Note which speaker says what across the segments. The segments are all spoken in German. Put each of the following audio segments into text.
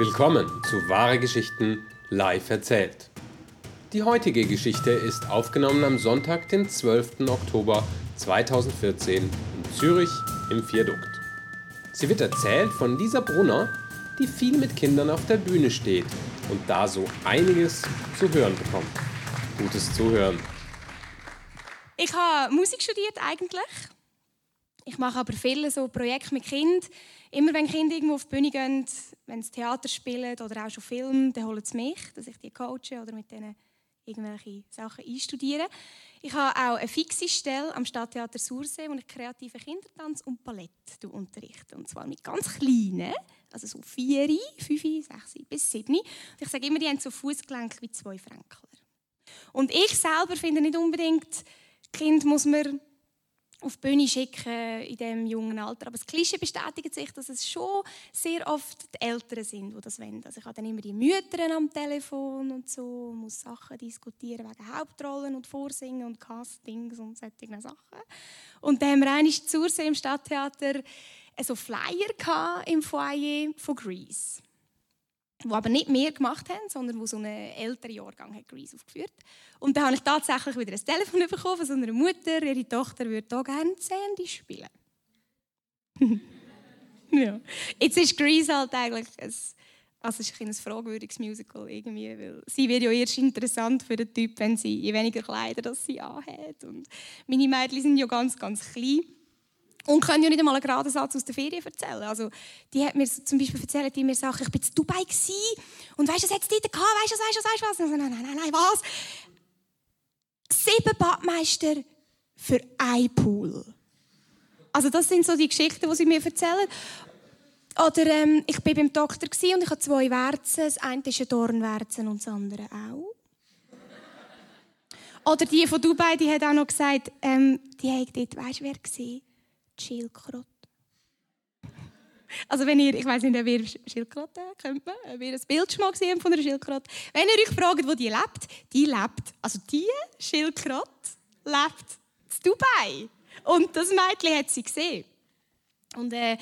Speaker 1: Willkommen zu Wahre Geschichten live erzählt. Die heutige Geschichte ist aufgenommen am Sonntag, den 12. Oktober 2014 in Zürich im Viadukt. Sie wird erzählt von Lisa Brunner, die viel mit Kindern auf der Bühne steht und da so einiges zu hören bekommt. Gutes Zuhören.
Speaker 2: Ich habe Musik studiert eigentlich. Ich mache aber viele so Projekte mit Kindern. Immer wenn Kinder irgendwo auf die Bühne gehen, wenn sie Theater spielen oder auch schon Film, dann holen sie mich, dass ich die coache oder mit denen irgendwelche Sachen einstudiere. Ich habe auch eine fixe Stelle am Stadttheater Sursee, wo ich kreative Kindertanz und Ballett unterrichte. Und zwar mit ganz kleinen, also so vier, fünf, sechs bis sieben. Und ich sage immer, die haben so Fußgelenk wie zwei Fränkler. Und ich selber finde nicht unbedingt, Kind muss man auf die Bühne schicken in diesem jungen Alter. Aber das Klischee bestätigt sich, dass es schon sehr oft die Eltern sind, die das wollen. Also ich habe dann immer die Mütter am Telefon und so, muss Sachen diskutieren wegen Hauptrollen und Vorsingen und Castings und solche Sachen. Und dann haben wir einmal zu im Stadttheater so Flyer im Foyer von Grease wo aber nicht mehr gemacht haben, sondern wo so ein älterer Jahrgang hat Grease aufgeführt. Und dann habe ich tatsächlich wieder ein Telefon bekommen von so einer Mutter, ihre Tochter würde hier gerne Sandy spielen. ja. Jetzt ist Grease halt eigentlich ein, also ist ein fragwürdiges Musical irgendwie, weil sie wird ja erst interessant für den Typ, wenn sie je weniger Kleider das sie anhat. Und meine Mädchen sind ja ganz, ganz klein. Und können ja nicht einmal einen geraden Satz aus der Ferien erzählen. Also, die hat mir zum Beispiel erzählt, die mir Sachen, ich bin in Dubai gewesen, und weißt du, was hat es dort gehabt, weißt du, weißt du, weißt du was? Also, nein, nein, nein, nein, was? Sieben Badmeister für ein Pool. Also, das sind so die Geschichten, die sie mir erzählen. Oder ähm, ich war beim Doktor und ich habe zwei Werzen. Das eine ist ein Dornwerzen und das andere auch. Oder die von Dubai, die hat auch noch gesagt, ähm, die hat dort, weißt du, wer war? Schildkröte. Also wenn ihr, ich weiß nicht, ob ihr Schildkröte kennt, ob ihr ein Bild schon mal gesehen von einer Schildkröte. Wenn ihr euch fragt, wo die lebt, die lebt, also die Schildkröte lebt in Dubai. Und das Mädchen hat sie gesehen. Und äh,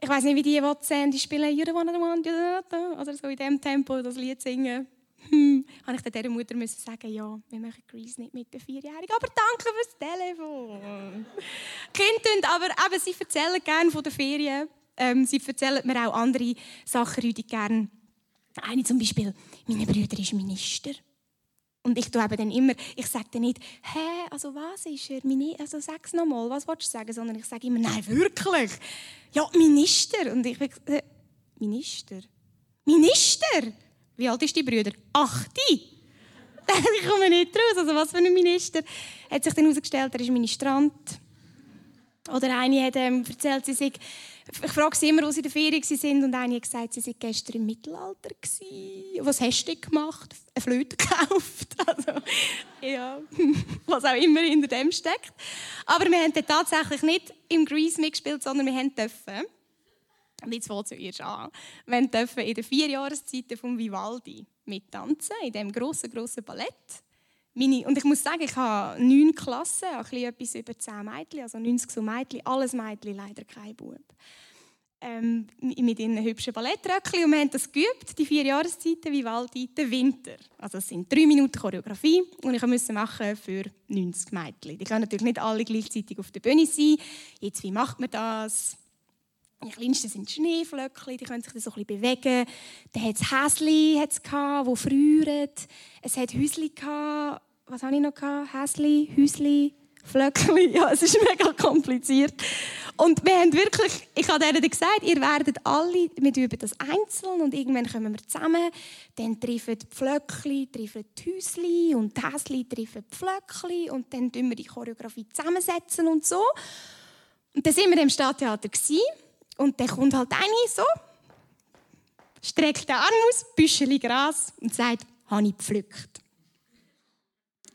Speaker 2: ich weiß nicht, wie die sehen, die spielen «You wanna one, oder so in dem Tempo das Lied singen hm, habe ich dann dieser Mutter müssen sagen, ja, wir machen Grease nicht mit der Vierjährigen, aber danke fürs Telefon. Kinder aber eben, sie erzählen gerne von den Ferien. Ähm, sie erzählen mir auch andere Sachen richtig gerne. Eine zum Beispiel, meine Brüder ist Minister. Und ich eben dann immer, ich sage dann nicht, hä, also was ist er? Also sag es nochmal, was willst du sagen? Sondern ich sage immer, nein, wirklich. Ja, Minister. Und ich äh, Minister? Minister? Wie alt ist die Brüder? Ach, die! ich komme nicht raus. Also was für ein Minister. Hat sich dann herausgestellt, er ist Ministrant. Oder eine hat ähm, erzählt, sie sei, ich frage sie immer, wo sie in der Ferien sind, und eine hat gesagt, sie sei gestern im Mittelalter gewesen. Was hast du gemacht? Eine Flöte gekauft. Also, ja, was auch immer hinter dem steckt. Aber wir haben tatsächlich nicht im Grease mitgespielt, sondern wir haben dürfen und jetzt fängt es erst an. Wir dürfen in den vier Jahreszeiten von Vivaldi mittanzen, in diesem grossen, grossen Ballett. Meine, und ich muss sagen, ich habe neun Klassen, ein etwas über zehn Mädchen, also 90 so Mädchen, alles Mädchen, leider kein Bub. Ähm, mit ihren hübschen Ballettröckchen und wir haben das geübt, die vier Jahreszeiten, Vivaldi, den Winter. Also es sind drei Minuten Choreografie und ich musste machen für 90 Mädchen. Die können natürlich nicht alle gleichzeitig auf der Bühne sein. Jetzt, wie macht man das? Die kleinsten sind Schneeflöckchen, die können sich so ein bisschen bewegen. Dann hat es Häsli, die frieren. Es hat Häusli, was habe ich noch? Häsli, Häusli, Flöckchen. Ja, es ist mega kompliziert. Und wir haben wirklich, ich habe ihnen gesagt, ihr werdet alle, wir üben das einzeln und irgendwann kommen wir zusammen. Dann treffen die Flöckchen, treffen die Häusli und die Häsli treffen die Flöckchen und dann tun wir die Choreografie zusammensetzen und so. Und dann sind wir im Stadttheater gewesen. Und dann kommt halt eine so, streckt den Arm aus, Büscheli Gras und sagt, habe ich gepflückt.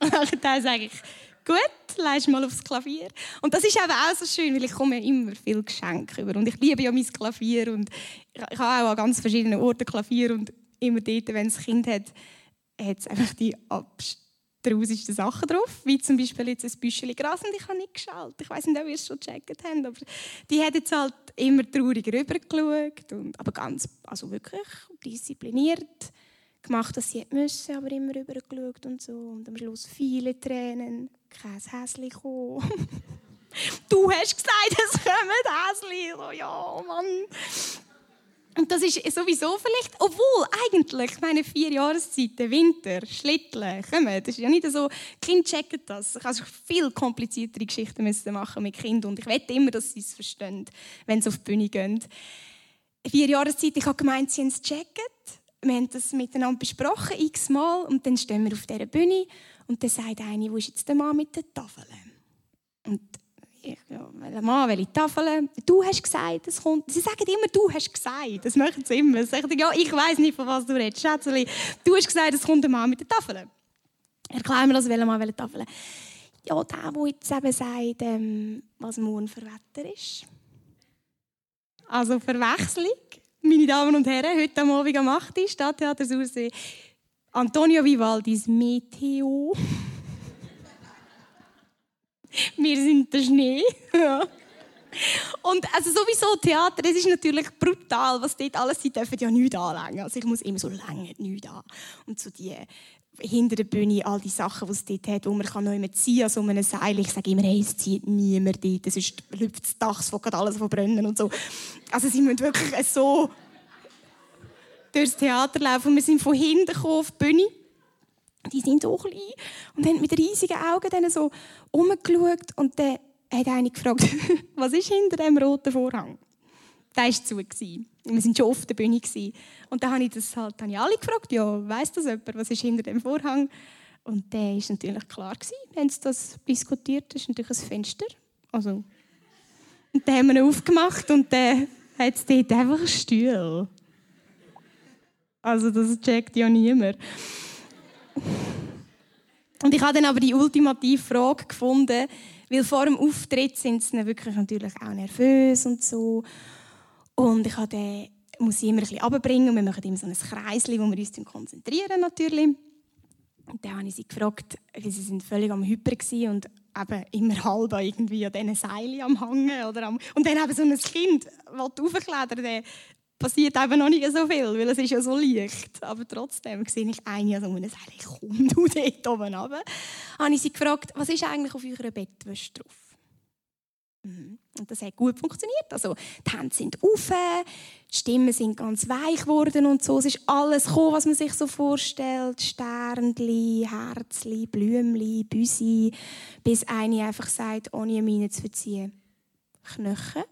Speaker 2: Und dann sage ich, gut, leist mal aufs Klavier. Und das ist eben auch so schön, weil ich komme immer viel Geschenke über. Und ich liebe ja mein Klavier und ich habe auch an ganz verschiedenen Orten Klavier und immer dort, wenn es Kind hat, hat es einfach die traurigsten Sachen drauf, wie zum Beispiel jetzt ein Büschel Gras und ich habe nicht geschaltet. Ich weiß nicht, ob ihr es schon gecheckt habt, aber die hat jetzt halt immer traurig rübergeschaut, und, aber ganz, also wirklich diszipliniert gemacht, dass sie müssen, aber immer rübergeschaut und so. Und am Schluss viele Tränen, kein Häschen Du hast gesagt, es kommen Häschen. So, ja, Mann. Und das ist sowieso vielleicht, obwohl eigentlich meine vier Jahreszeiten, Winter, Schlitteln, kommen, das ist ja nicht so, Kind checken das. Ich also viel kompliziertere Geschichten machen mit Kindern und ich wette immer, dass sie es verstehen, wenn sie auf die Bühne gehen. Vier Jahreszeiten, ich habe gemeint, sie haben es checken. Wir haben das miteinander besprochen, x-mal, und dann stehen wir auf dieser Bühne und dann sagt eine, wo ist jetzt der Mann mit den Tafeln? Und ich, Mann, welche Tafeln? Du hast gesagt, es kommt. Sie sagen immer, du hast gesagt. Das machen sie immer. Sie sagen, ja, ich weiß nicht, von was du redest. Schätzeli, du hast gesagt, es kommt ein Mann mit den Tafeln. Erklär mir das, welcher Mann, welche Tafeln. Ja, der, der jetzt eben sagt, ähm, was morgen für Wetter ist. Also Verwechslung. Meine Damen und Herren, heute am Abend am 8. Uhr, Stadttheater Sursee. Antonio Vivaldis Meteo. Wir sind der Schnee. Und also sowieso Theater, das ist natürlich brutal, was dort alles, sie dürfen ja nichts anlängen. Also ich muss immer so lange nichts an. Und so die hinter der Bühne, all die Sachen, die es dort hat, wo man kann noch immer ziehen an so einem Seil. Ich sage immer, hey, es zieht niemand dort, ist läuft das Dach, es geht alles verbrennen und so. Also sie müssen wirklich so durchs Theater laufen. Und wir sind von hinten auf die Bühne die sind so klein und haben mit riesigen Augen dann so umgeschaut und dann hat einer gefragt, was ist hinter dem roten Vorhang? Der war zu. Gewesen. Wir waren schon auf der Bühne. Gewesen. Und dann habe ich das halt habe ich alle gefragt, ja, weiss das jemand, was ist hinter dem Vorhang? Und der war natürlich klar. Gewesen. Wir haben das diskutiert, das ist natürlich ein Fenster. Also, und dann haben wir ihn aufgemacht und dann hat es dort einfach einen Stuhl. Also das checkt ja niemand. Und ich habe dann aber die ultimative Frage gefunden, weil vor dem Auftritt sind sie wirklich natürlich auch nervös und so. Und ich habe dann, muss sie immer ein bisschen runterbringen und wir machen immer so ein Kreisli, wo wir uns konzentrieren natürlich. Und dann habe ich sie gefragt, weil sie sind völlig am Hyper waren und eben immer halb irgendwie an diesen Seilen am Hangen. Oder am und dann eben so ein Kind, das aufklettern passiert eben noch nicht so viel, weil es ist ja so leicht. Aber trotzdem sehe ich eine also eine Seile, komm du dort oben runter. habe ich sie gefragt, was ist eigentlich auf eurer Bettwäsche drauf? Mhm. Und das hat gut funktioniert. Also, die Hände sind auf, die Stimmen sind ganz weich geworden und so. Es ist alles gekommen, was man sich so vorstellt. Sternli, Herzli, Blümli, Büsi. Bis eine einfach sagt, ohne meine zu verziehen, Knöchel.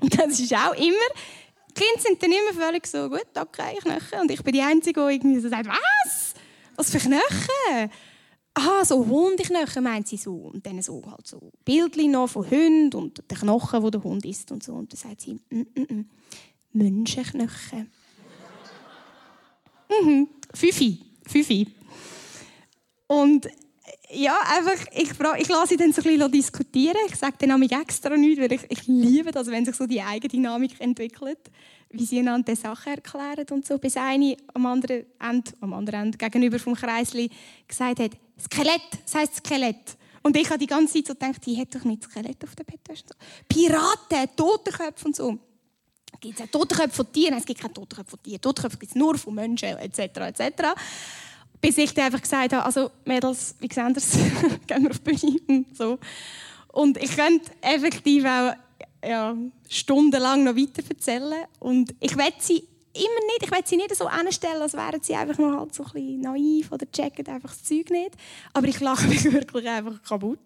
Speaker 2: Und das ist auch immer, die Kinder sind dann immer völlig so, gut, okay, Knochen. Und ich bin die Einzige, die irgendwie so sagt, was? Was für Knochen? Aha, so Hundeknochen meint sie so. Und dann so halt so Bildchen noch von Hunden und den Knochen, wo der Hund isst und so. Und dann sagt sie, mm, mm, mm. Menschenknochen. mhm, Fünfi, Fünfi. Und ja, einfach, ich, ich lasse sie dann so ein bisschen diskutieren. Ich sage dann extra nichts, weil ich, ich liebe das, wenn sich so die Eigendynamik entwickelt, wie sie einander Sachen erklären und so. Bis eine am anderen Ende, am anderen Ende gegenüber vom Kreisli gesagt hat, Skelett, das heisst Skelett. Und ich habe die ganze Zeit so gedacht, die hat doch nicht Skelett auf der Bettwäsche. Piraten, Totenköpfe und so. Gibt es auch Totenköpfe von Tieren? Nein, es gibt keine Totenköpfe von Tieren. Totenköpfe gibt es nur von Menschen, etc., etc. Bis ich dann einfach gesagt habe, also Mädels, wie sehen das? Gehen wir auf die Bühne. So. Und ich könnte effektiv auch ja, stundenlang noch weiter erzählen. Und ich werde sie immer nicht, ich sie nicht so anstellen, als wären sie einfach noch halt so ein bisschen naiv oder checken einfach das Zeug nicht. Aber ich lache mich wirklich einfach kaputt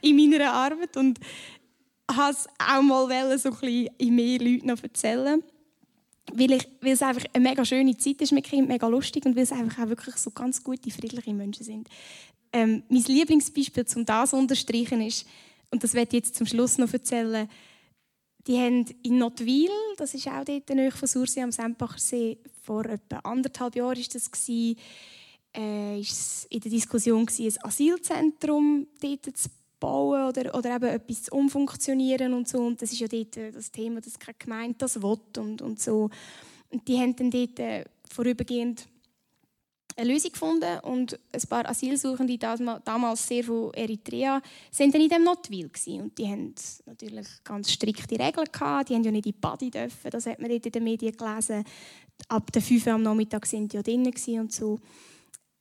Speaker 2: in meiner Arbeit und habe es auch mal so ein bisschen in mehr Leuten noch erzählen weil, ich, weil es einfach eine mega schöne Zeit ist mit Kindern, mega lustig und weil es einfach auch wirklich so ganz gute, friedliche Menschen sind. Ähm, mein Lieblingsbeispiel, um das zu unterstreichen, ist, und das werde ich jetzt zum Schluss noch erzählen, die haben in Notwil, das ist auch dort nahe von Sursee am Sempacher See, vor etwa anderthalb Jahren ist das gewesen, äh, ist in der Diskussion gewesen, ein Asylzentrum dort zu bauen oder, oder eben etwas umfunktionieren und so. Und das ist ja dort äh, das Thema, dass keine Gemeinde das will und, und so. Und die haben dann dort äh, vorübergehend eine Lösung gefunden und ein paar Asylsuchende, damals sehr von Eritrea, sind dann in dem Notwil und die haben natürlich ganz strikte Regeln gehabt. Die haben ja nicht in die Body dürfen, das hat man dort in den Medien gelesen. Ab der 5 Uhr am Nachmittag sind die ja drinnen und so.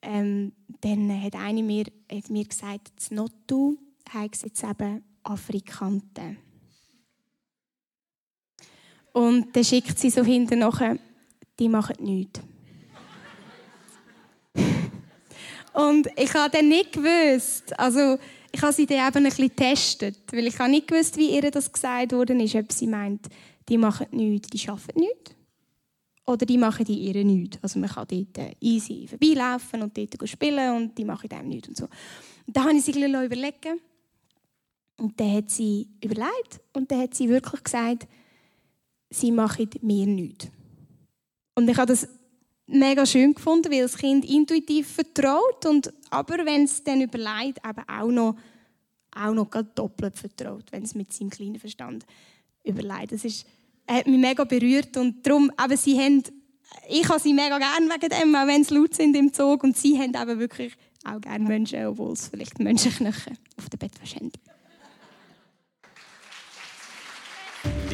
Speaker 2: Ähm, dann hat eine mir, hat mir gesagt, das Nottu heisst jetzt eben Afrikanten. Und dann schickt sie so hinten nachher, die machen nichts. Und ich habe dann nicht gewusst, also ich habe sie dann eben ein bisschen getestet, weil ich habe nicht gewusst, wie ihr das gesagt worden ist, ob sie meint, die machen nichts, die arbeiten nichts. Oder die machen die ihre nichts. Also man kann dort äh, easy vorbeilaufen und dort spielen und die machen dem nichts und so. Und da habe ich sie ein bisschen überlegen. Und dann hat sie überlegt und dann hat sie wirklich gesagt, sie machen mir nichts. Und ich habe das mega schön gefunden, weil das Kind intuitiv vertraut und aber wenn es dann überlegt, eben auch noch, auch noch doppelt vertraut, wenn es mit seinem kleinen Verstand überlegt. Das ist, hat mich mega berührt und darum, eben, sie haben, ich habe sie mega gerne wegen dem, auch wenn sie laut sind im Zug und sie haben eben wirklich auch gerne Menschen, obwohl es vielleicht Menschenknochen auf dem Bett haben.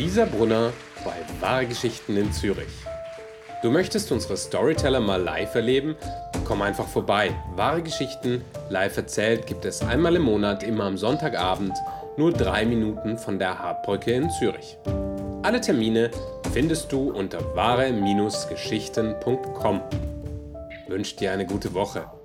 Speaker 1: Lisa Brunner bei Wahre Geschichten in Zürich. Du möchtest unsere Storyteller mal live erleben? Komm einfach vorbei. Wahre Geschichten live erzählt gibt es einmal im Monat, immer am Sonntagabend, nur drei Minuten von der Hartbrücke in Zürich. Alle Termine findest du unter wahre-geschichten.com. Wünsche dir eine gute Woche.